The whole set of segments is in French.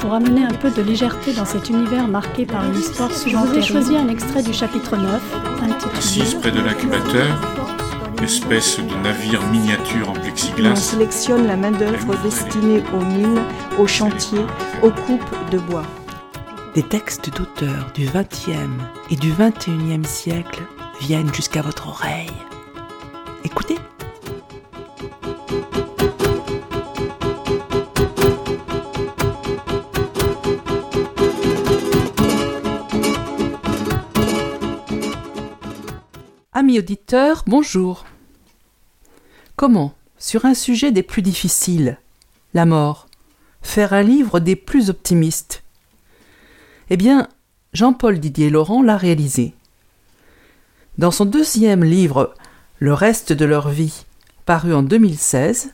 Pour amener un peu de légèreté dans cet univers marqué par une histoire souvent Je vous ai choisi un extrait du chapitre 9, intitulé Assise près de l'incubateur, espèce de navire miniature en plexiglas. On sélectionne la main-d'œuvre destinée aux mines, aux chantiers, aux coupes de bois. Des textes d'auteurs du XXe et du XXIe siècle viennent jusqu'à votre oreille. Écoutez. Amis auditeurs, bonjour. Comment, sur un sujet des plus difficiles, la mort, faire un livre des plus optimistes? Eh bien, Jean-Paul Didier Laurent l'a réalisé. Dans son deuxième livre, Le reste de leur vie, paru en 2016,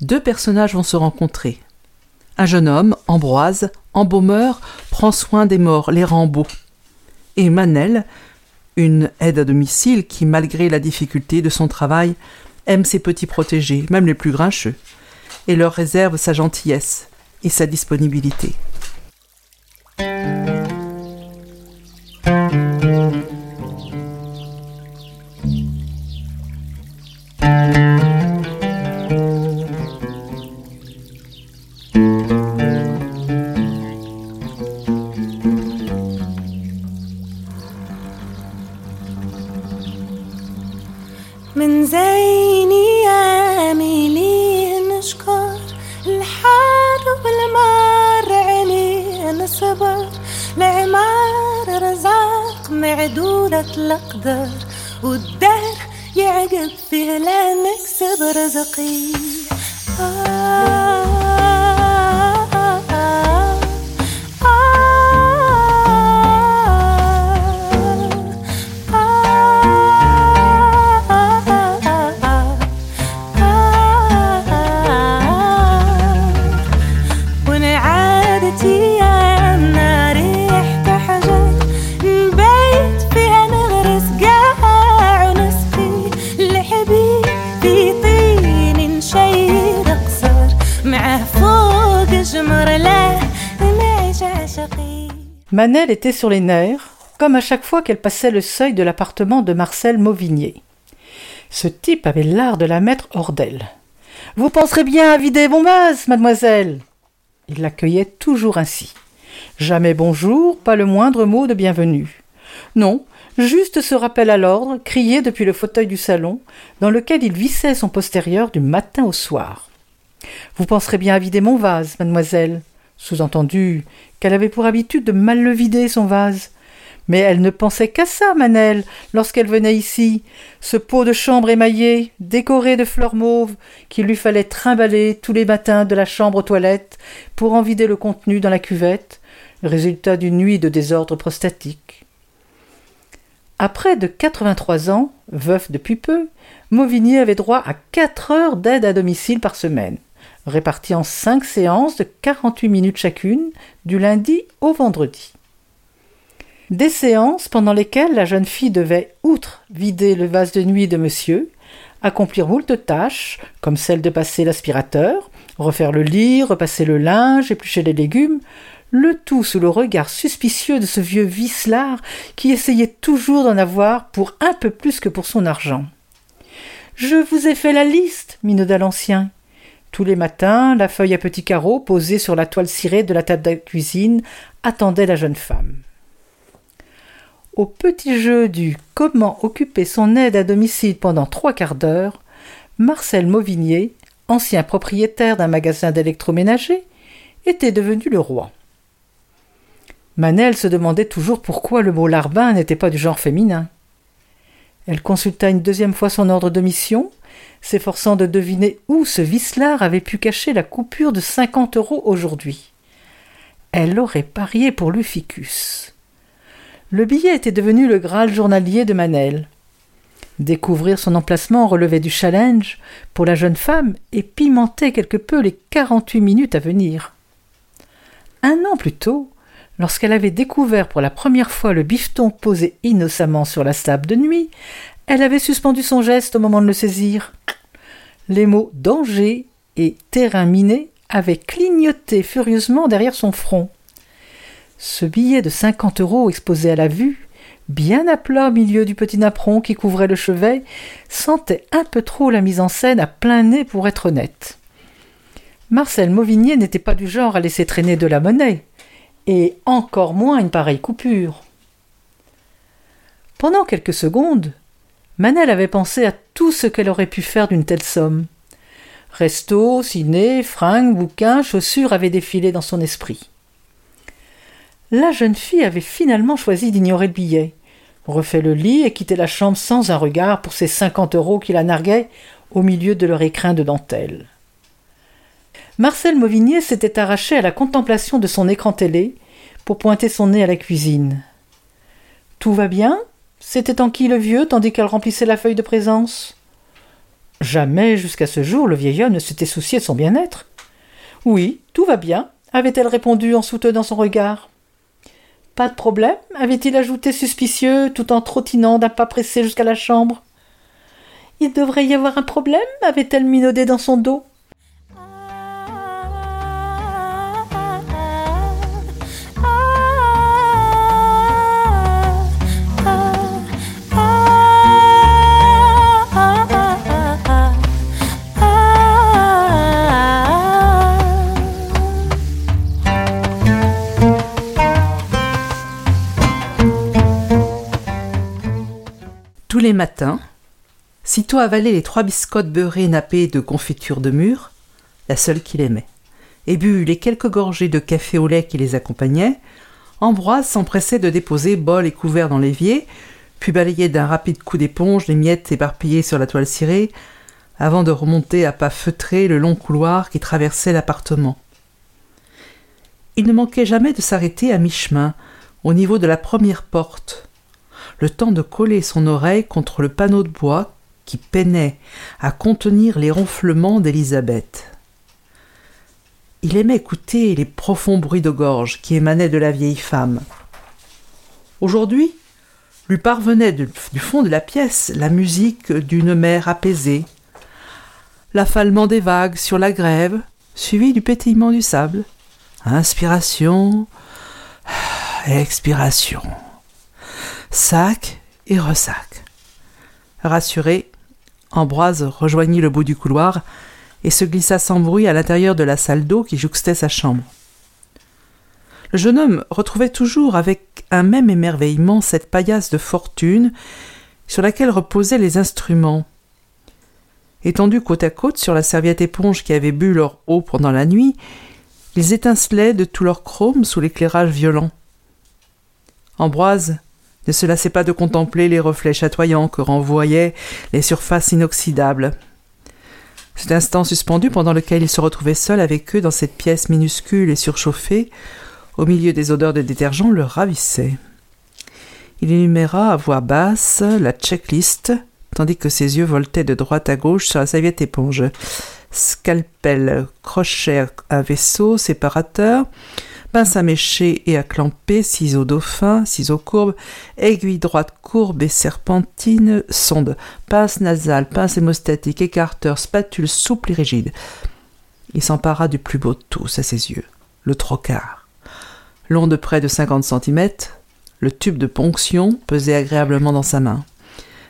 deux personnages vont se rencontrer. Un jeune homme, Ambroise, embaumeur, prend soin des morts, les Rambaud. Et Manel, une aide à domicile qui, malgré la difficulté de son travail, aime ses petits protégés, même les plus grincheux, et leur réserve sa gentillesse et sa disponibilité. Manel était sur les nerfs, comme à chaque fois qu'elle passait le seuil de l'appartement de Marcel Mauvigné. Ce type avait l'art de la mettre hors d'elle. Vous penserez bien à vider mon vase, mademoiselle. Il l'accueillait toujours ainsi. Jamais bonjour, pas le moindre mot de bienvenue. Non, juste ce rappel à l'ordre, crié depuis le fauteuil du salon, dans lequel il vissait son postérieur du matin au soir. Vous penserez bien à vider mon vase, mademoiselle. Sous-entendu qu'elle avait pour habitude de mal le vider, son vase. Mais elle ne pensait qu'à ça, Manel, lorsqu'elle venait ici, ce pot de chambre émaillé, décoré de fleurs mauves, qu'il lui fallait trimballer tous les matins de la chambre aux toilettes pour en vider le contenu dans la cuvette, résultat d'une nuit de désordre prostatique. Après de 83 ans, veuf depuis peu, Mauvigny avait droit à 4 heures d'aide à domicile par semaine, réparties en 5 séances de 48 minutes chacune, du lundi au vendredi. Des séances pendant lesquelles la jeune fille devait, outre vider le vase de nuit de monsieur, accomplir moult tâches, comme celle de passer l'aspirateur, refaire le lit, repasser le linge, éplucher les légumes, le tout sous le regard suspicieux de ce vieux vicelard qui essayait toujours d'en avoir pour un peu plus que pour son argent. Je vous ai fait la liste, minauda l'ancien. Tous les matins, la feuille à petits carreaux posée sur la toile cirée de la table de cuisine attendait la jeune femme. Au petit jeu du comment occuper son aide à domicile pendant trois quarts d'heure, Marcel Mauvigné, ancien propriétaire d'un magasin d'électroménager, était devenu le roi. Manel se demandait toujours pourquoi le mot larbin n'était pas du genre féminin. Elle consulta une deuxième fois son ordre de mission, s'efforçant de deviner où ce vicelard avait pu cacher la coupure de cinquante euros aujourd'hui. Elle aurait parié pour Luficus. Le billet était devenu le Graal journalier de Manel. Découvrir son emplacement relevait du challenge pour la jeune femme et pimentait quelque peu les 48 minutes à venir. Un an plus tôt, lorsqu'elle avait découvert pour la première fois le bifton posé innocemment sur la table de nuit, elle avait suspendu son geste au moment de le saisir. Les mots danger et terrain miné avaient clignoté furieusement derrière son front. Ce billet de cinquante euros exposé à la vue, bien à plat au milieu du petit napperon qui couvrait le chevet, sentait un peu trop la mise en scène à plein nez pour être honnête. Marcel Mauvignier n'était pas du genre à laisser traîner de la monnaie, et encore moins une pareille coupure. Pendant quelques secondes, Manel avait pensé à tout ce qu'elle aurait pu faire d'une telle somme. Resto, ciné, fringues, bouquins, chaussures avaient défilé dans son esprit. La jeune fille avait finalement choisi d'ignorer le billet, refait le lit et quitté la chambre sans un regard pour ces cinquante euros qui la narguaient au milieu de leur écrin de dentelle. Marcel Mauvignier s'était arraché à la contemplation de son écran télé pour pointer son nez à la cuisine. Tout va bien? C'était en qui le vieux tandis qu'elle remplissait la feuille de présence? Jamais jusqu'à ce jour le vieil homme ne s'était soucié de son bien-être. Oui, tout va bien, avait-elle répondu en soutenant son regard. Pas de problème avait-il ajouté suspicieux tout en trottinant d'un pas pressé jusqu'à la chambre. Il devrait y avoir un problème avait-elle minaudé dans son dos. Les matins, sitôt avalé les trois biscottes beurrées nappées de confiture de mûre, la seule qu'il aimait, et bu les quelques gorgées de café au lait qui les accompagnaient, Ambroise s'empressait de déposer bol et couvert dans l'évier, puis balayait d'un rapide coup d'éponge les miettes éparpillées sur la toile cirée, avant de remonter à pas feutrés le long couloir qui traversait l'appartement. Il ne manquait jamais de s'arrêter à mi-chemin, au niveau de la première porte, le temps de coller son oreille contre le panneau de bois qui peinait à contenir les ronflements d'Élisabeth. Il aimait écouter les profonds bruits de gorge qui émanaient de la vieille femme. Aujourd'hui, lui parvenait du fond de la pièce la musique d'une mer apaisée, l'affalement des vagues sur la grève, suivi du pétillement du sable. Inspiration, expiration sac et ressac. Rassuré, Ambroise rejoignit le bout du couloir et se glissa sans bruit à l'intérieur de la salle d'eau qui jouxtait sa chambre. Le jeune homme retrouvait toujours avec un même émerveillement cette paillasse de fortune sur laquelle reposaient les instruments. Étendus côte à côte sur la serviette éponge qui avait bu leur eau pendant la nuit, ils étincelaient de tout leur chrome sous l'éclairage violent. Ambroise ne se lassait pas de contempler les reflets chatoyants que renvoyaient les surfaces inoxydables. Cet instant suspendu pendant lequel il se retrouvait seul avec eux dans cette pièce minuscule et surchauffée, au milieu des odeurs de détergent, le ravissait. Il énuméra à voix basse la checklist, tandis que ses yeux voltaient de droite à gauche sur la serviette éponge. Scalpel, crochet à vaisseau, séparateur, pince à mécher et à clamper, ciseaux dauphin, ciseaux courbes, aiguille droite courbe et serpentine, sonde, pince nasale, pince hémostatique, écarteur, spatule souple et rigide. Il s'empara du plus beau de tous à ses yeux, le trocard. Long de près de cinquante centimètres, le tube de ponction pesait agréablement dans sa main.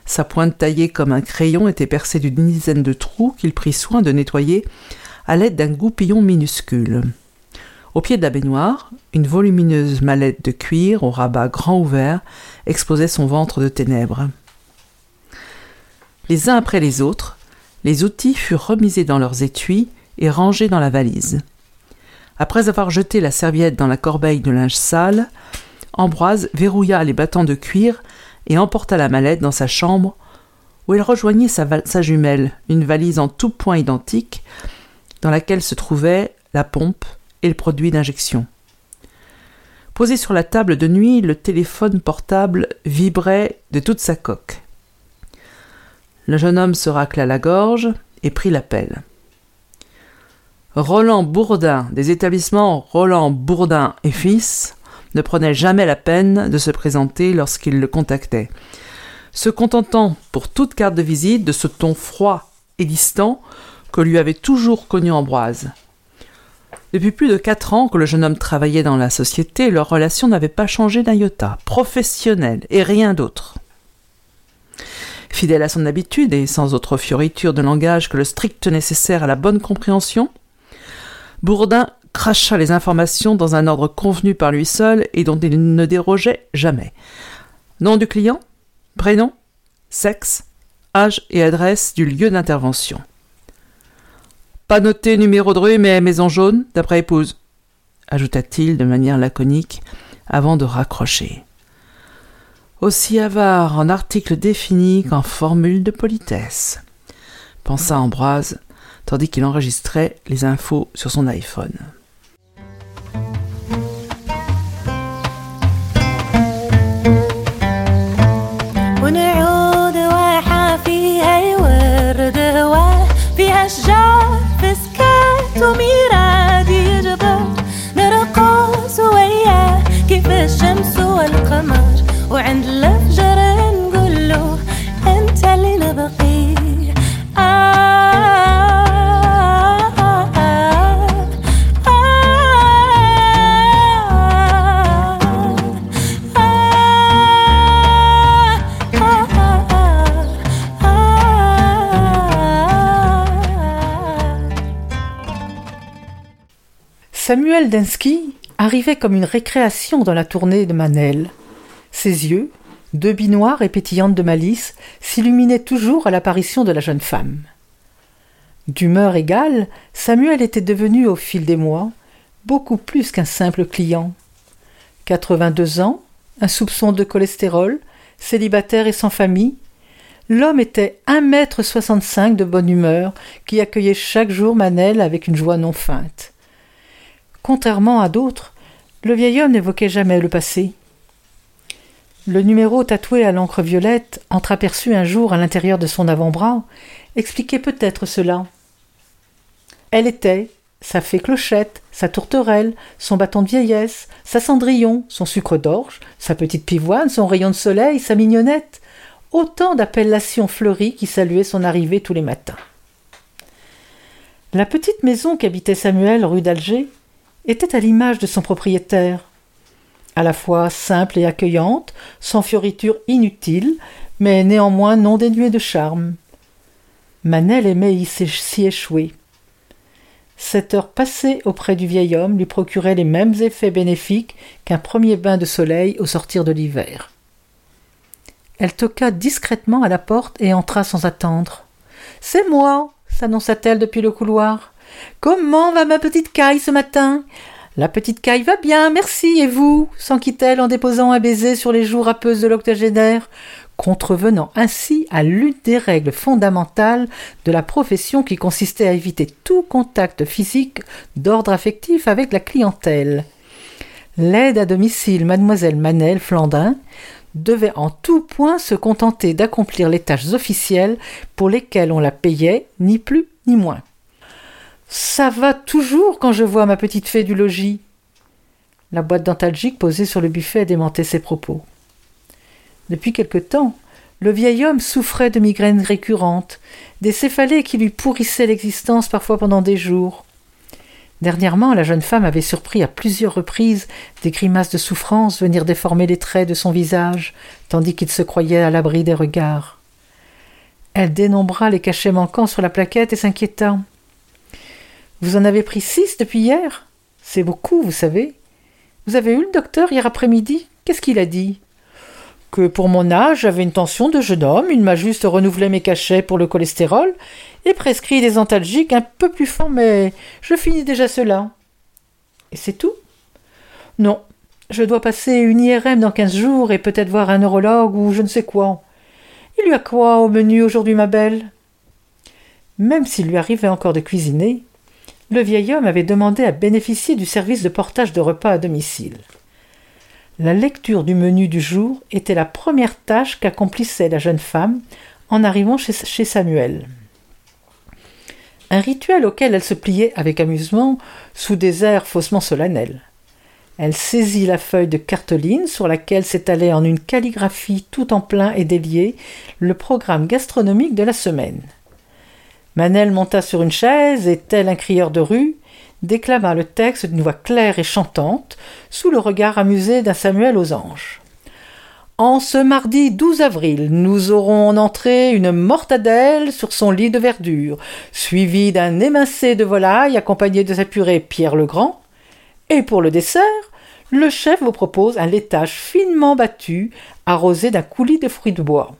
Sa pointe taillée comme un crayon était percée d'une dizaine de trous qu'il prit soin de nettoyer à l'aide d'un goupillon minuscule. Au pied de la baignoire, une volumineuse mallette de cuir au rabat grand ouvert exposait son ventre de ténèbres. Les uns après les autres, les outils furent remisés dans leurs étuis et rangés dans la valise. Après avoir jeté la serviette dans la corbeille de linge sale, Ambroise verrouilla les battants de cuir et emporta la mallette dans sa chambre, où elle rejoignit sa, sa jumelle, une valise en tout point identique, dans laquelle se trouvait la pompe, et le produit d'injection. Posé sur la table de nuit, le téléphone portable vibrait de toute sa coque. Le jeune homme se racla la gorge et prit l'appel. Roland Bourdin, des établissements Roland Bourdin et Fils, ne prenait jamais la peine de se présenter lorsqu'il le contactait, se contentant pour toute carte de visite de ce ton froid et distant que lui avait toujours connu Ambroise. Depuis plus de quatre ans que le jeune homme travaillait dans la société, leur relation n'avait pas changé d'un iota, professionnelle et rien d'autre. Fidèle à son habitude et sans autre fioriture de langage que le strict nécessaire à la bonne compréhension, Bourdin cracha les informations dans un ordre convenu par lui seul et dont il ne dérogeait jamais. Nom du client, prénom, sexe, âge et adresse du lieu d'intervention. Pas noté numéro de rue, mais maison jaune, d'après épouse, ajouta-t-il de manière laconique avant de raccrocher. Aussi avare en article défini qu'en formule de politesse, pensa Ambroise, tandis qu'il enregistrait les infos sur son iPhone. Samuel Densky arrivait comme une récréation dans la tournée de Manel. Ses yeux, deux noires et pétillantes de malice, s'illuminaient toujours à l'apparition de la jeune femme. D'humeur égale, Samuel était devenu au fil des mois beaucoup plus qu'un simple client. Quatre-vingt-deux ans, un soupçon de cholestérol, célibataire et sans famille, l'homme était un mètre soixante-cinq de bonne humeur qui accueillait chaque jour Manel avec une joie non feinte. Contrairement à d'autres, le vieil homme n'évoquait jamais le passé. Le numéro tatoué à l'encre violette, entreaperçu un jour à l'intérieur de son avant-bras, expliquait peut-être cela. Elle était sa fée clochette, sa tourterelle, son bâton de vieillesse, sa cendrillon, son sucre d'orge, sa petite pivoine, son rayon de soleil, sa mignonnette, autant d'appellations fleuries qui saluaient son arrivée tous les matins. La petite maison qu'habitait Samuel rue d'Alger était à l'image de son propriétaire, à la fois simple et accueillante, sans fioritures inutiles, mais néanmoins non dénuée de charme. Manel aimait y s'y échouer. Cette heure passée auprès du vieil homme lui procurait les mêmes effets bénéfiques qu'un premier bain de soleil au sortir de l'hiver. Elle toqua discrètement à la porte et entra sans attendre. C'est moi, s'annonça-t-elle depuis le couloir. Comment va ma petite caille ce matin? La petite caille va bien, merci, et vous? s'enquit-elle en déposant un baiser sur les joues râpeuses de l'octogénaire, contrevenant ainsi à l'une des règles fondamentales de la profession qui consistait à éviter tout contact physique d'ordre affectif avec la clientèle. L'aide à domicile mademoiselle Manel Flandrin devait en tout point se contenter d'accomplir les tâches officielles pour lesquelles on la payait, ni plus ni moins. Ça va toujours quand je vois ma petite fée du logis. La boîte dentalgique posée sur le buffet démentait ses propos. Depuis quelque temps, le vieil homme souffrait de migraines récurrentes, des céphalées qui lui pourrissaient l'existence parfois pendant des jours. Dernièrement, la jeune femme avait surpris à plusieurs reprises des grimaces de souffrance venir déformer les traits de son visage, tandis qu'il se croyait à l'abri des regards. Elle dénombra les cachets manquants sur la plaquette et s'inquiéta. Vous en avez pris six depuis hier C'est beaucoup, vous savez. Vous avez eu le docteur hier après-midi Qu'est-ce qu'il a dit? Que pour mon âge, j'avais une tension de jeune homme, il m'a juste renouvelé mes cachets pour le cholestérol et prescrit des antalgiques un peu plus forts, mais je finis déjà cela. Et c'est tout? Non, je dois passer une IRM dans quinze jours et peut-être voir un neurologue ou je ne sais quoi. Il y a quoi au menu aujourd'hui, ma belle? Même s'il lui arrivait encore de cuisiner, le vieil homme avait demandé à bénéficier du service de portage de repas à domicile. La lecture du menu du jour était la première tâche qu'accomplissait la jeune femme en arrivant chez, Samuel. Un rituel auquel elle se pliait avec amusement sous des airs faussement solennels. Elle saisit la feuille de cartoline sur laquelle s'étalait en une calligraphie tout en plein et délié le programme gastronomique de la semaine. Manel monta sur une chaise et, tel un crieur de rue, déclama le texte d'une voix claire et chantante, sous le regard amusé d'un Samuel aux anges. En ce mardi 12 avril, nous aurons en entrée une mortadelle sur son lit de verdure, suivie d'un émincé de volaille accompagné de sa purée Pierre le Grand. Et pour le dessert, le chef vous propose un laitage finement battu, arrosé d'un coulis de fruits de bois.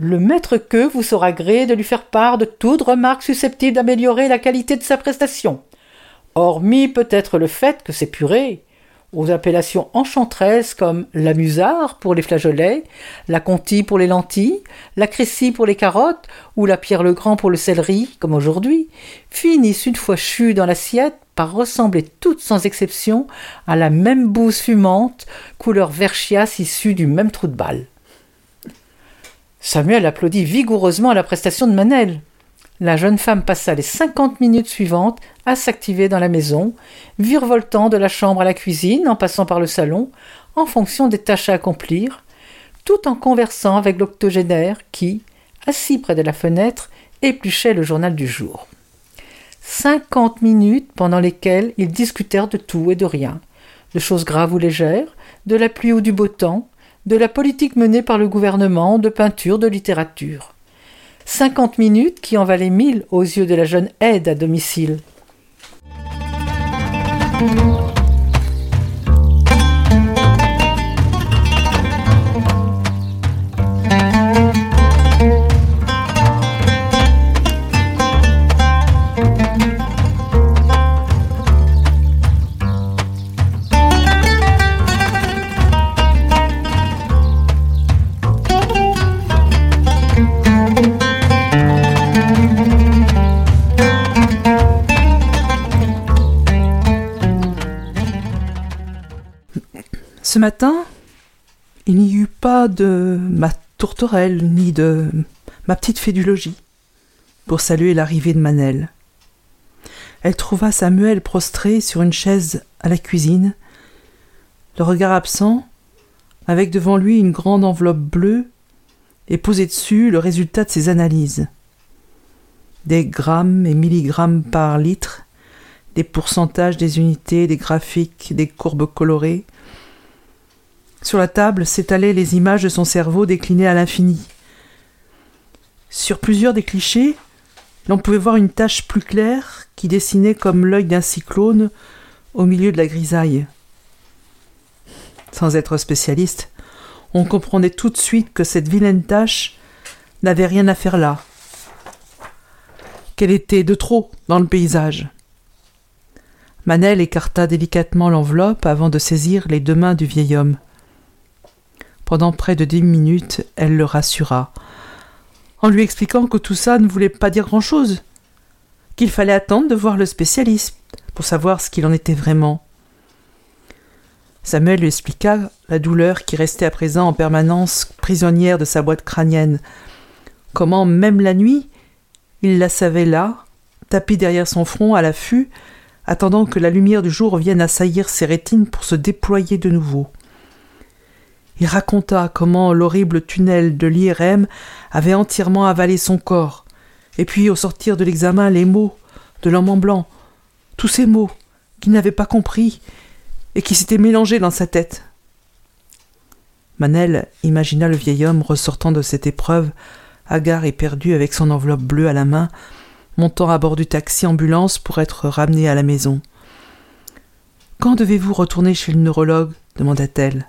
Le maître que vous sera gré de lui faire part de toute remarque susceptible d'améliorer la qualité de sa prestation, hormis peut-être le fait que ces purées, aux appellations enchanteresses comme la musard pour les flageolets, la conti pour les lentilles, la crécy pour les carottes ou la pierre le grand pour le céleri, comme aujourd'hui, finissent une fois chues dans l'assiette par ressembler toutes sans exception à la même bouse fumante, couleur vert chiasse issue du même trou de balle. Samuel applaudit vigoureusement à la prestation de Manel. La jeune femme passa les cinquante minutes suivantes à s'activer dans la maison, virevoltant de la chambre à la cuisine en passant par le salon, en fonction des tâches à accomplir, tout en conversant avec l'octogénaire qui, assis près de la fenêtre, épluchait le journal du jour. Cinquante minutes pendant lesquelles ils discutèrent de tout et de rien, de choses graves ou légères, de la pluie ou du beau temps, de la politique menée par le gouvernement, de peinture, de littérature. Cinquante minutes qui en valaient mille aux yeux de la jeune aide à domicile. Ce matin, il n'y eut pas de ma tourterelle ni de ma petite fée du logis pour saluer l'arrivée de Manel. Elle trouva Samuel prostré sur une chaise à la cuisine, le regard absent, avec devant lui une grande enveloppe bleue et posé dessus le résultat de ses analyses. Des grammes et milligrammes par litre, des pourcentages des unités, des graphiques, des courbes colorées, sur la table s'étalaient les images de son cerveau déclinées à l'infini. Sur plusieurs des clichés, l'on pouvait voir une tache plus claire qui dessinait comme l'œil d'un cyclone au milieu de la grisaille. Sans être spécialiste, on comprenait tout de suite que cette vilaine tache n'avait rien à faire là, qu'elle était de trop dans le paysage. Manel écarta délicatement l'enveloppe avant de saisir les deux mains du vieil homme. Pendant près de dix minutes, elle le rassura, en lui expliquant que tout ça ne voulait pas dire grand-chose, qu'il fallait attendre de voir le spécialiste pour savoir ce qu'il en était vraiment. Samuel lui expliqua la douleur qui restait à présent en permanence prisonnière de sa boîte crânienne, comment même la nuit, il la savait là, tapie derrière son front à l'affût, attendant que la lumière du jour vienne assaillir ses rétines pour se déployer de nouveau. Il raconta comment l'horrible tunnel de l'IRM avait entièrement avalé son corps, et puis au sortir de l'examen les mots de l'homme en blanc, tous ces mots qu'il n'avait pas compris et qui s'étaient mélangés dans sa tête. Manel imagina le vieil homme ressortant de cette épreuve, hagard et perdu avec son enveloppe bleue à la main, montant à bord du taxi ambulance pour être ramené à la maison. Quand devez-vous retourner chez le neurologue? demanda-t-elle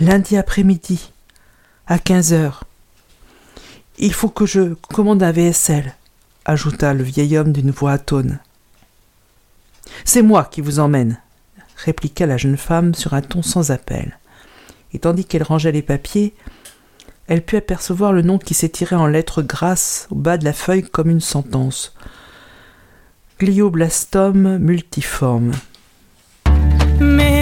lundi après-midi, à quinze heures. Il faut que je commande un VSL, ajouta le vieil homme d'une voix atone. C'est moi qui vous emmène, répliqua la jeune femme sur un ton sans appel. Et tandis qu'elle rangeait les papiers, elle put apercevoir le nom qui s'étirait en lettres grasses au bas de la feuille comme une sentence. Glioblastome multiforme. Je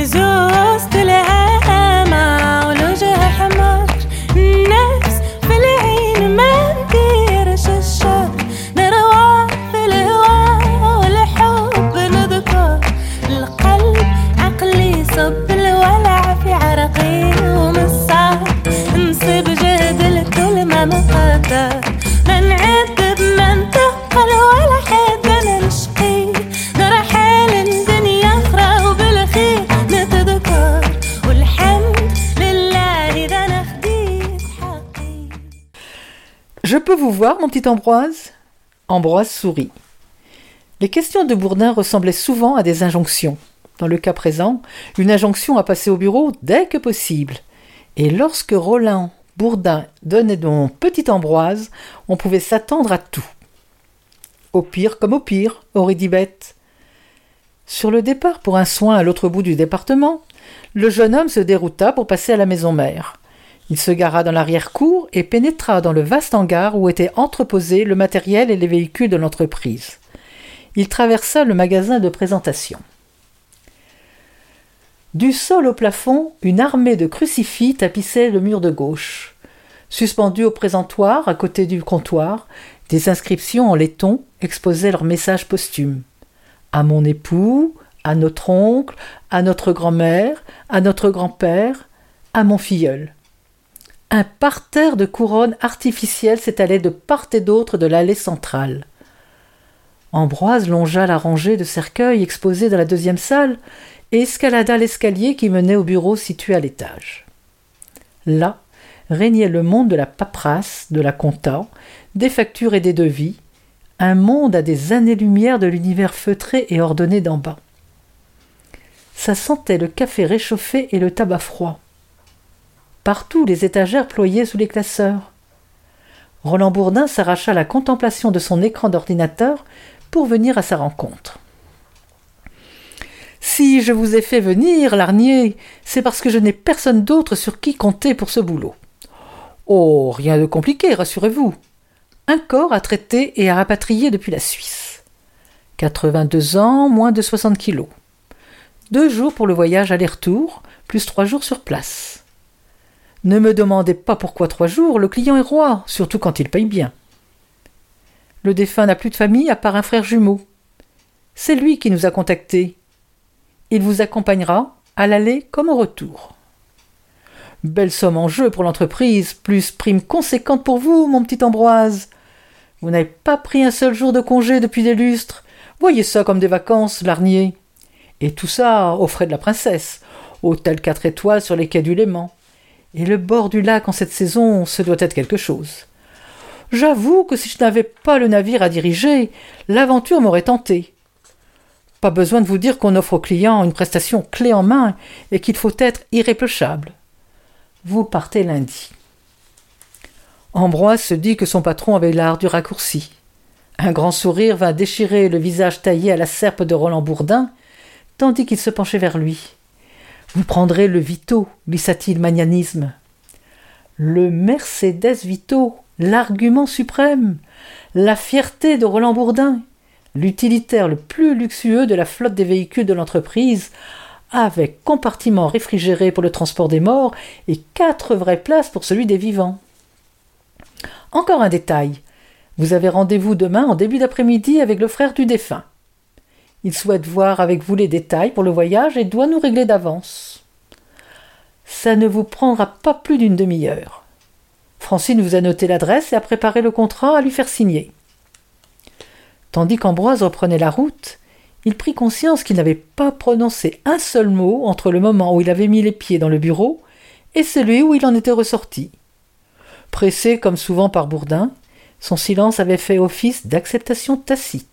mon petit Ambroise? Ambroise sourit. Les questions de Bourdin ressemblaient souvent à des injonctions. Dans le cas présent, une injonction à passer au bureau dès que possible. Et lorsque Roland Bourdin donnait mon petit Ambroise, on pouvait s'attendre à tout. Au pire comme au pire, aurait dit Bête. Sur le départ pour un soin à l'autre bout du département, le jeune homme se dérouta pour passer à la maison mère. Il se gara dans l'arrière-cour et pénétra dans le vaste hangar où étaient entreposés le matériel et les véhicules de l'entreprise. Il traversa le magasin de présentation. Du sol au plafond, une armée de crucifix tapissait le mur de gauche. Suspendus au présentoir, à côté du comptoir, des inscriptions en laiton exposaient leurs messages posthumes. À mon époux, à notre oncle, à notre grand-mère, à notre grand-père, à mon filleul. Un parterre de couronnes artificielles s'étalait de part et d'autre de l'allée centrale. Ambroise longea la rangée de cercueils exposés dans la deuxième salle et escalada l'escalier qui menait au bureau situé à l'étage. Là régnait le monde de la paperasse, de la compta, des factures et des devis, un monde à des années-lumière de l'univers feutré et ordonné d'en bas. Ça sentait le café réchauffé et le tabac froid. Partout les étagères ployaient sous les classeurs. Roland Bourdin s'arracha la contemplation de son écran d'ordinateur pour venir à sa rencontre. Si je vous ai fait venir, Larnier, c'est parce que je n'ai personne d'autre sur qui compter pour ce boulot. Oh, rien de compliqué, rassurez-vous. Un corps à traiter et à rapatrier depuis la Suisse. 82 ans, moins de 60 kilos. Deux jours pour le voyage aller-retour, plus trois jours sur place. Ne me demandez pas pourquoi trois jours, le client est roi, surtout quand il paye bien. Le défunt n'a plus de famille à part un frère jumeau. C'est lui qui nous a contactés. Il vous accompagnera à l'aller comme au retour. Belle somme en jeu pour l'entreprise, plus prime conséquente pour vous, mon petit Ambroise. Vous n'avez pas pris un seul jour de congé depuis des lustres. Voyez ça comme des vacances, Larnier. Et tout ça aux frais de la princesse. Hôtel quatre étoiles sur les quais du Léman. Et le bord du lac en cette saison, ce doit être quelque chose. J'avoue que si je n'avais pas le navire à diriger, l'aventure m'aurait tenté. Pas besoin de vous dire qu'on offre aux clients une prestation clé en main et qu'il faut être irréprochable. Vous partez lundi. Ambroise se dit que son patron avait l'art du raccourci. Un grand sourire vint déchirer le visage taillé à la serpe de Roland Bourdin, tandis qu'il se penchait vers lui. Vous prendrez le Vito, glissa-t-il magnanisme. Le Mercedes Vito, l'argument suprême, la fierté de Roland Bourdin, l'utilitaire le plus luxueux de la flotte des véhicules de l'entreprise, avec compartiment réfrigéré pour le transport des morts et quatre vraies places pour celui des vivants. Encore un détail. Vous avez rendez-vous demain en début d'après-midi avec le frère du défunt. Il souhaite voir avec vous les détails pour le voyage et doit nous régler d'avance. Ça ne vous prendra pas plus d'une demi-heure. Francine vous a noté l'adresse et a préparé le contrat à lui faire signer. Tandis qu'Ambroise reprenait la route, il prit conscience qu'il n'avait pas prononcé un seul mot entre le moment où il avait mis les pieds dans le bureau et celui où il en était ressorti. Pressé comme souvent par Bourdin, son silence avait fait office d'acceptation tacite.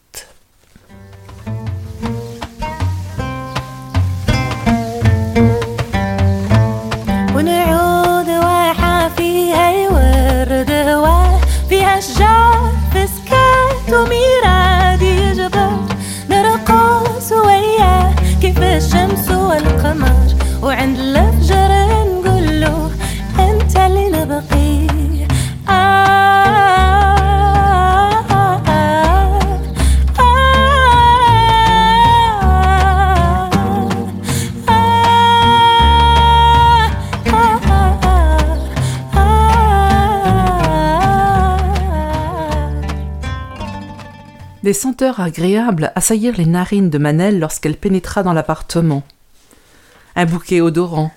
والقمر وعند الفجر نقول له انت اللي نبقي Des senteurs agréables assaillirent les narines de Manel lorsqu'elle pénétra dans l'appartement. Un bouquet odorant,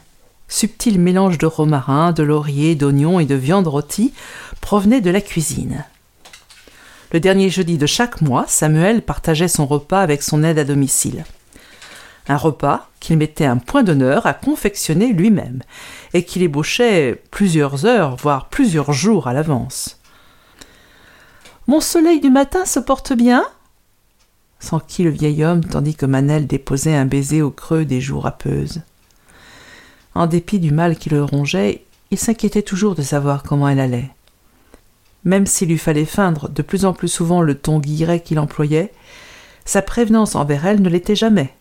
subtil mélange de romarin, de laurier, d'oignons et de viande rôtie, provenait de la cuisine. Le dernier jeudi de chaque mois, Samuel partageait son repas avec son aide à domicile. Un repas qu'il mettait un point d'honneur à confectionner lui-même, et qu'il ébauchait plusieurs heures, voire plusieurs jours à l'avance. Mon soleil du matin se porte bien? S'enquit le vieil homme tandis que Manel déposait un baiser au creux des joues râpeuses. En dépit du mal qui le rongeait, il s'inquiétait toujours de savoir comment elle allait. Même s'il lui fallait feindre de plus en plus souvent le ton guilleret qu'il employait, sa prévenance envers elle ne l'était jamais,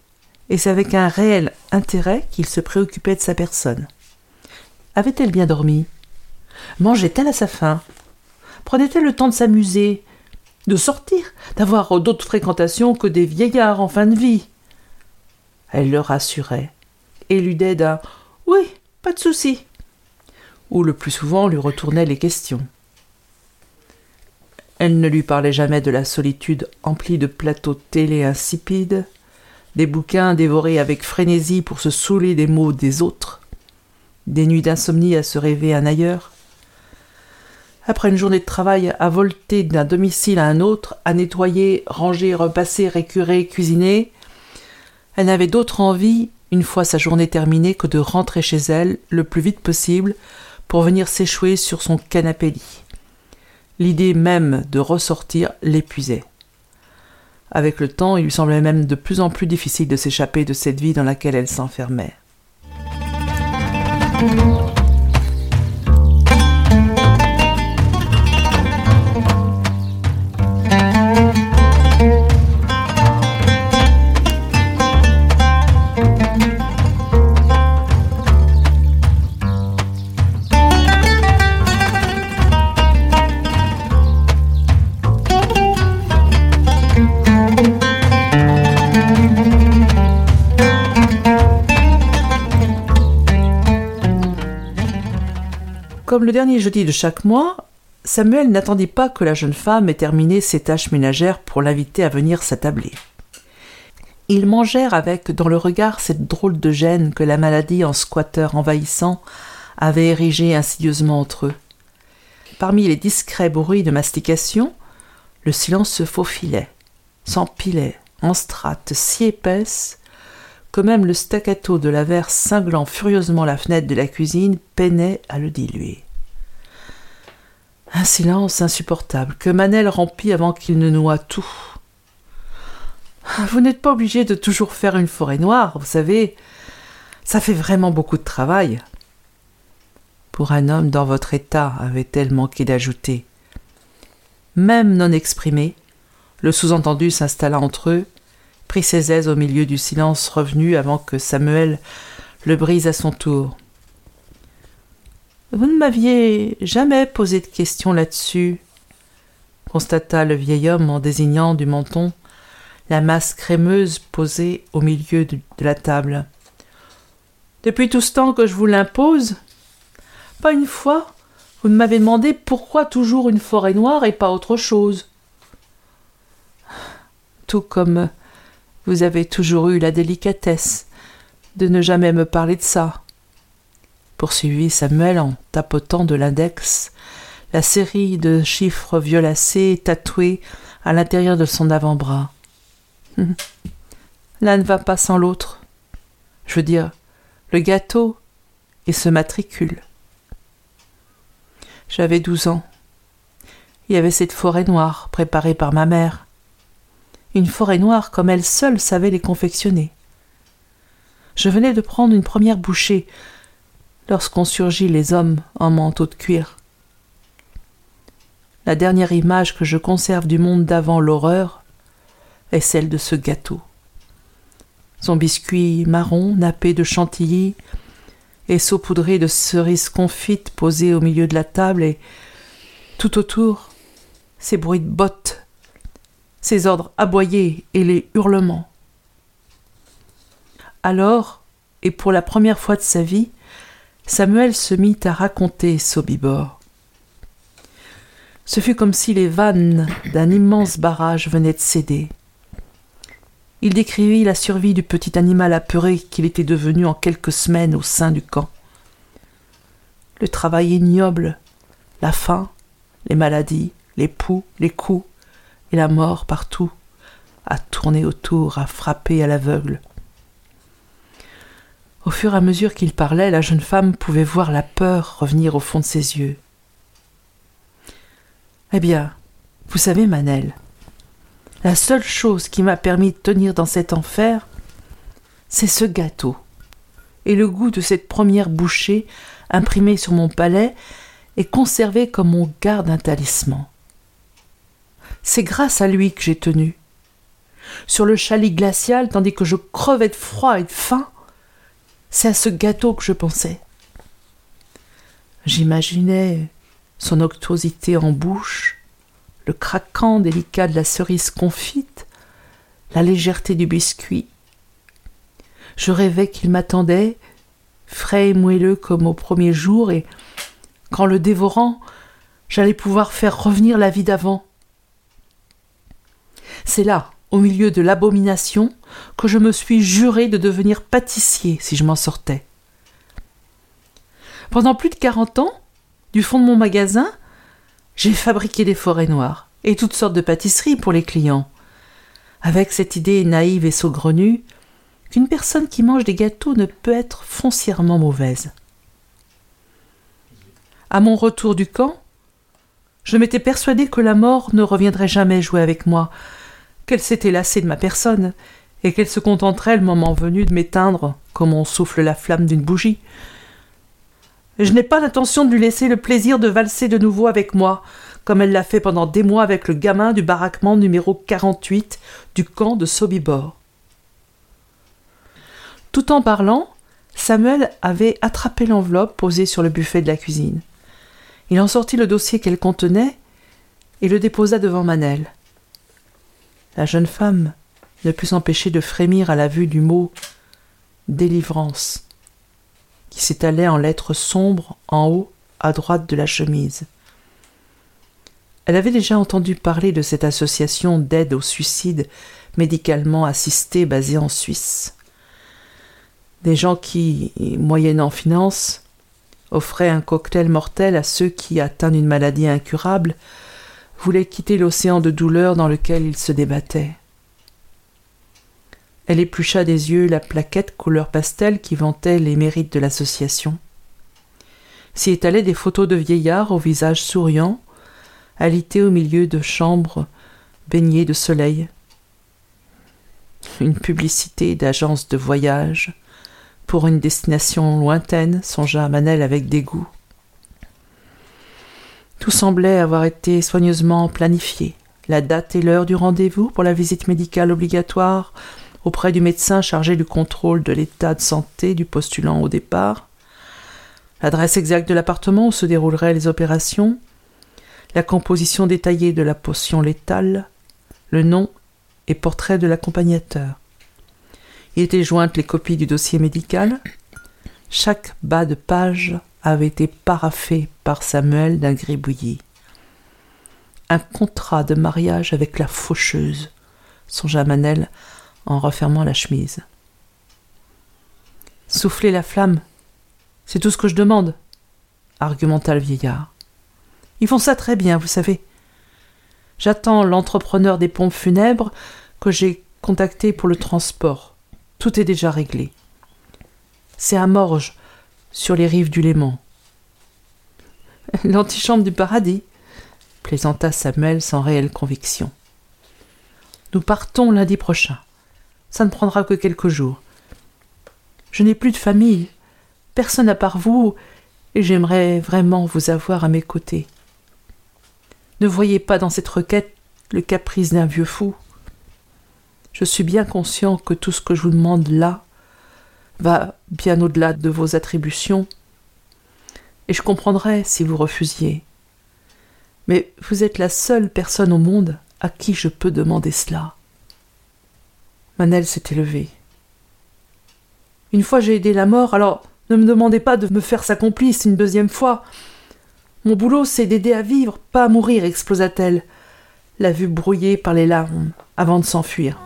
et c'est avec un réel intérêt qu'il se préoccupait de sa personne. Avait-elle bien dormi? Mangeait-elle à sa faim? Prenait-elle le temps de s'amuser, de sortir, d'avoir d'autres fréquentations que des vieillards en fin de vie Elle le rassurait, éludait d'un oui, pas de souci. Ou le plus souvent lui retournait les questions. Elle ne lui parlait jamais de la solitude emplie de plateaux télé insipides, des bouquins dévorés avec frénésie pour se saouler des mots des autres, des nuits d'insomnie à se rêver un ailleurs. Après une journée de travail à volter d'un domicile à un autre, à nettoyer, ranger, repasser, récurer, cuisiner, elle n'avait d'autre envie une fois sa journée terminée, que de rentrer chez elle le plus vite possible pour venir s'échouer sur son canapé lit. L'idée même de ressortir l'épuisait. Avec le temps, il lui semblait même de plus en plus difficile de s'échapper de cette vie dans laquelle elle s'enfermait. Comme le dernier jeudi de chaque mois, Samuel n'attendit pas que la jeune femme ait terminé ses tâches ménagères pour l'inviter à venir s'attabler. Ils mangèrent avec dans le regard cette drôle de gêne que la maladie en squatteur envahissant avait érigée insidieusement entre eux. Parmi les discrets bruits de mastication, le silence se faufilait, s'empilait en strates si épaisses que même le staccato de la verse cinglant furieusement la fenêtre de la cuisine peinait à le diluer. Un silence insupportable que Manel remplit avant qu'il ne noie tout. Vous n'êtes pas obligé de toujours faire une forêt noire, vous savez. Ça fait vraiment beaucoup de travail. Pour un homme dans votre état, avait-elle manqué d'ajouter. Même non exprimé, le sous-entendu s'installa entre eux, prit ses aises au milieu du silence revenu avant que Samuel le brise à son tour. Vous ne m'aviez jamais posé de questions là-dessus, constata le vieil homme en désignant du menton la masse crémeuse posée au milieu de, la table. Depuis tout ce temps que je vous l'impose, pas une fois vous ne m'avez demandé pourquoi toujours une forêt noire et pas autre chose. Tout comme vous avez toujours eu la délicatesse de ne jamais me parler de ça poursuivit Samuel en tapotant de l'index la série de chiffres violacés tatoués à l'intérieur de son avant-bras. L'un ne va pas sans l'autre. Je veux dire, le gâteau et ce matricule. J'avais douze ans. Il y avait cette forêt noire préparée par ma mère. Une forêt noire comme elle seule savait les confectionner. Je venais de prendre une première bouchée lorsqu'on surgit les hommes en manteau de cuir. La dernière image que je conserve du monde d'avant l'horreur est celle de ce gâteau. Son biscuit marron nappé de chantilly et saupoudré de cerises confites posées au milieu de la table et tout autour ces bruits de bottes, ces ordres aboyés et les hurlements. Alors, et pour la première fois de sa vie, Samuel se mit à raconter Sobibor. Ce fut comme si les vannes d'un immense barrage venaient de céder. Il décrivit la survie du petit animal apeuré qu'il était devenu en quelques semaines au sein du camp le travail ignoble, la faim, les maladies, les poux, les coups, et la mort partout, à tourner autour, à frapper à l'aveugle. Au fur et à mesure qu'il parlait, la jeune femme pouvait voir la peur revenir au fond de ses yeux. Eh bien, vous savez, Manel, la seule chose qui m'a permis de tenir dans cet enfer, c'est ce gâteau et le goût de cette première bouchée imprimée sur mon palais et conservé comme on garde un talisman. C'est grâce à lui que j'ai tenu. Sur le chalet glacial, tandis que je crevais de froid et de faim, c'est à ce gâteau que je pensais. J'imaginais son octosité en bouche, le craquant délicat de la cerise confite, la légèreté du biscuit. Je rêvais qu'il m'attendait, frais et moelleux comme au premier jour, et qu'en le dévorant, j'allais pouvoir faire revenir la vie d'avant. C'est là, au milieu de l'abomination, que je me suis juré de devenir pâtissier si je m'en sortais. Pendant plus de quarante ans, du fond de mon magasin, j'ai fabriqué des forêts noires et toutes sortes de pâtisseries pour les clients, avec cette idée naïve et saugrenue qu'une personne qui mange des gâteaux ne peut être foncièrement mauvaise. À mon retour du camp, je m'étais persuadé que la mort ne reviendrait jamais jouer avec moi, qu'elle s'était lassée de ma personne, et qu'elle se contenterait le moment venu de m'éteindre comme on souffle la flamme d'une bougie. Je n'ai pas l'intention de lui laisser le plaisir de valser de nouveau avec moi, comme elle l'a fait pendant des mois avec le gamin du baraquement numéro 48 du camp de Sobibor. Tout en parlant, Samuel avait attrapé l'enveloppe posée sur le buffet de la cuisine. Il en sortit le dossier qu'elle contenait et le déposa devant Manel. La jeune femme ne put s'empêcher de frémir à la vue du mot délivrance qui s'étalait en lettres sombres en haut à droite de la chemise. Elle avait déjà entendu parler de cette association d'aide au suicide médicalement assistée basée en Suisse. Des gens qui, moyennant finance, offraient un cocktail mortel à ceux qui, atteints d'une maladie incurable, voulaient quitter l'océan de douleur dans lequel ils se débattaient. Elle éplucha des yeux la plaquette couleur pastel qui vantait les mérites de l'association. S'y étalaient des photos de vieillards au visage souriant, alités au milieu de chambres baignées de soleil. Une publicité d'agence de voyage pour une destination lointaine, songea Manel avec dégoût. Tout semblait avoir été soigneusement planifié. La date et l'heure du rendez-vous pour la visite médicale obligatoire auprès du médecin chargé du contrôle de l'état de santé du postulant au départ, l'adresse exacte de l'appartement où se dérouleraient les opérations, la composition détaillée de la potion létale, le nom et portrait de l'accompagnateur. Il était jointes les copies du dossier médical. Chaque bas de page avait été paraffé par Samuel d'un gribouillis. Un contrat de mariage avec la faucheuse, songea Manel en refermant la chemise. Soufflez la flamme, c'est tout ce que je demande, argumenta le vieillard. Ils font ça très bien, vous savez. J'attends l'entrepreneur des pompes funèbres que j'ai contacté pour le transport. Tout est déjà réglé. C'est à Morges, sur les rives du Léman. L'antichambre du paradis, plaisanta Samuel sans réelle conviction. Nous partons lundi prochain ça ne prendra que quelques jours. Je n'ai plus de famille, personne à part vous, et j'aimerais vraiment vous avoir à mes côtés. Ne voyez pas dans cette requête le caprice d'un vieux fou. Je suis bien conscient que tout ce que je vous demande là va bien au-delà de vos attributions, et je comprendrais si vous refusiez. Mais vous êtes la seule personne au monde à qui je peux demander cela. Manel s'était levé. Une fois j'ai aidé la mort, alors ne me demandez pas de me faire sa complice une deuxième fois. Mon boulot, c'est d'aider à vivre, pas à mourir, explosa-t-elle, la vue brouillée par les larmes, avant de s'enfuir.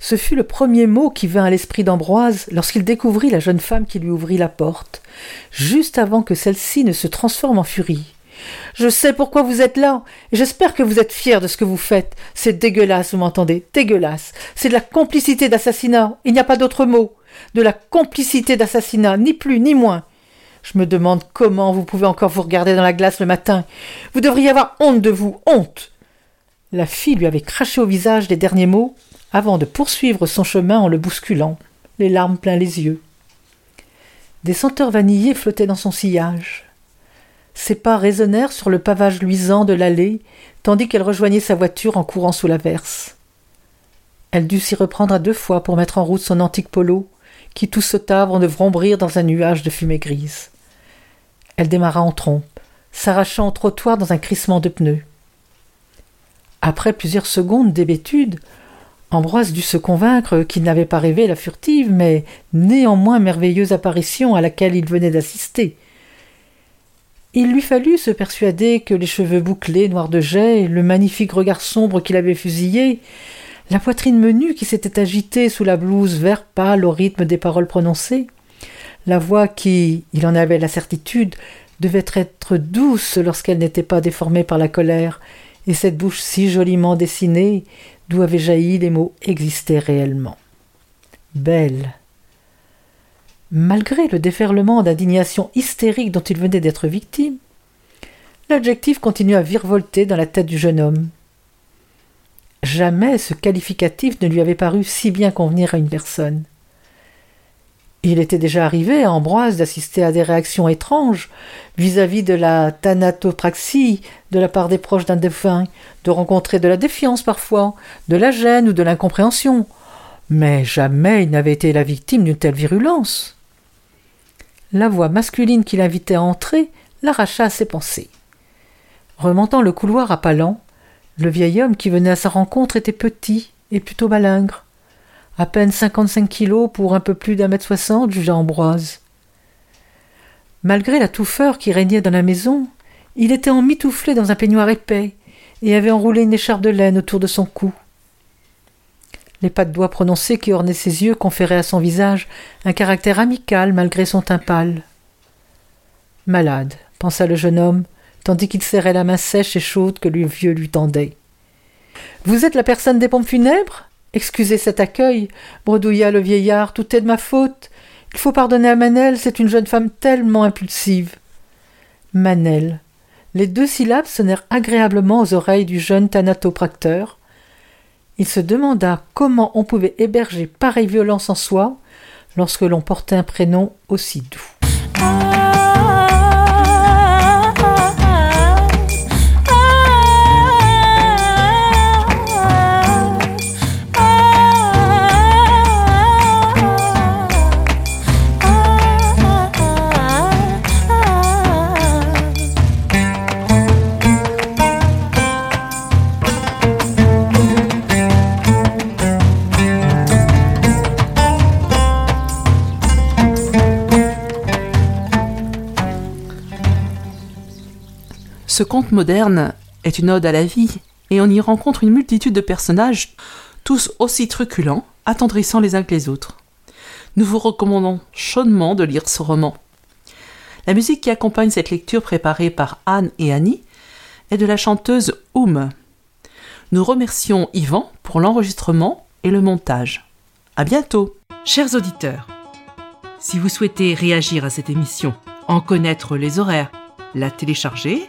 Ce fut le premier mot qui vint à l'esprit d'Ambroise lorsqu'il découvrit la jeune femme qui lui ouvrit la porte, juste avant que celle-ci ne se transforme en furie. Je sais pourquoi vous êtes là, et j'espère que vous êtes fier de ce que vous faites. C'est dégueulasse, vous m'entendez Dégueulasse. C'est de la complicité d'assassinat. Il n'y a pas d'autre mot. De la complicité d'assassinat, ni plus ni moins. Je me demande comment vous pouvez encore vous regarder dans la glace le matin. Vous devriez avoir honte de vous, honte. La fille lui avait craché au visage les derniers mots avant de poursuivre son chemin en le bousculant, les larmes plein les yeux. Des senteurs vanillées flottaient dans son sillage. Ses pas résonnèrent sur le pavage luisant de l'allée, tandis qu'elle rejoignait sa voiture en courant sous l'averse. Elle dut s'y reprendre à deux fois pour mettre en route son antique polo, qui tout sauta avant de vrombrir dans un nuage de fumée grise. Elle démarra en trompe, s'arrachant au trottoir dans un crissement de pneus. Après plusieurs secondes d'hébétude, Ambroise dut se convaincre qu'il n'avait pas rêvé la furtive, mais néanmoins merveilleuse apparition à laquelle il venait d'assister. Il lui fallut se persuader que les cheveux bouclés, noirs de jet, le magnifique regard sombre qu'il avait fusillé, la poitrine menue qui s'était agitée sous la blouse vert pâle au rythme des paroles prononcées, la voix qui, il en avait la certitude, devait être douce lorsqu'elle n'était pas déformée par la colère, et cette bouche si joliment dessinée, d'où avaient jailli les mots existaient réellement. Belle. Malgré le déferlement d'indignation hystérique dont il venait d'être victime, l'adjectif continua à virevolter dans la tête du jeune homme. Jamais ce qualificatif ne lui avait paru si bien convenir à une personne. Il était déjà arrivé à Ambroise d'assister à des réactions étranges vis-à-vis de la thanatopraxie de la part des proches d'un défunt, de rencontrer de la défiance parfois, de la gêne ou de l'incompréhension. Mais jamais il n'avait été la victime d'une telle virulence. La voix masculine qui l'invitait à entrer l'arracha à ses pensées. Remontant le couloir à pas lents, le vieil homme qui venait à sa rencontre était petit et plutôt malingre à peine cinquante-cinq kilos pour un peu plus d'un mètre soixante, jugea Ambroise. Malgré la touffeur qui régnait dans la maison, il était emmitouflé dans un peignoir épais et avait enroulé une écharpe de laine autour de son cou. Les pas de doigts prononcés qui ornaient ses yeux conféraient à son visage un caractère amical malgré son teint pâle. Malade, pensa le jeune homme, tandis qu'il serrait la main sèche et chaude que le vieux lui tendait. Vous êtes la personne des pompes funèbres? Excusez cet accueil, bredouilla le vieillard, tout est de ma faute. Il faut pardonner à Manel, c'est une jeune femme tellement impulsive. Manel. Les deux syllabes sonnèrent agréablement aux oreilles du jeune thanatopracteur. Il se demanda comment on pouvait héberger pareille violence en soi lorsque l'on portait un prénom aussi doux. Ce conte moderne est une ode à la vie, et on y rencontre une multitude de personnages, tous aussi truculents, attendrissant les uns que les autres. Nous vous recommandons chaudement de lire ce roman. La musique qui accompagne cette lecture préparée par Anne et Annie est de la chanteuse Oum. Nous remercions Yvan pour l'enregistrement et le montage. À bientôt. Chers auditeurs, si vous souhaitez réagir à cette émission, en connaître les horaires, la télécharger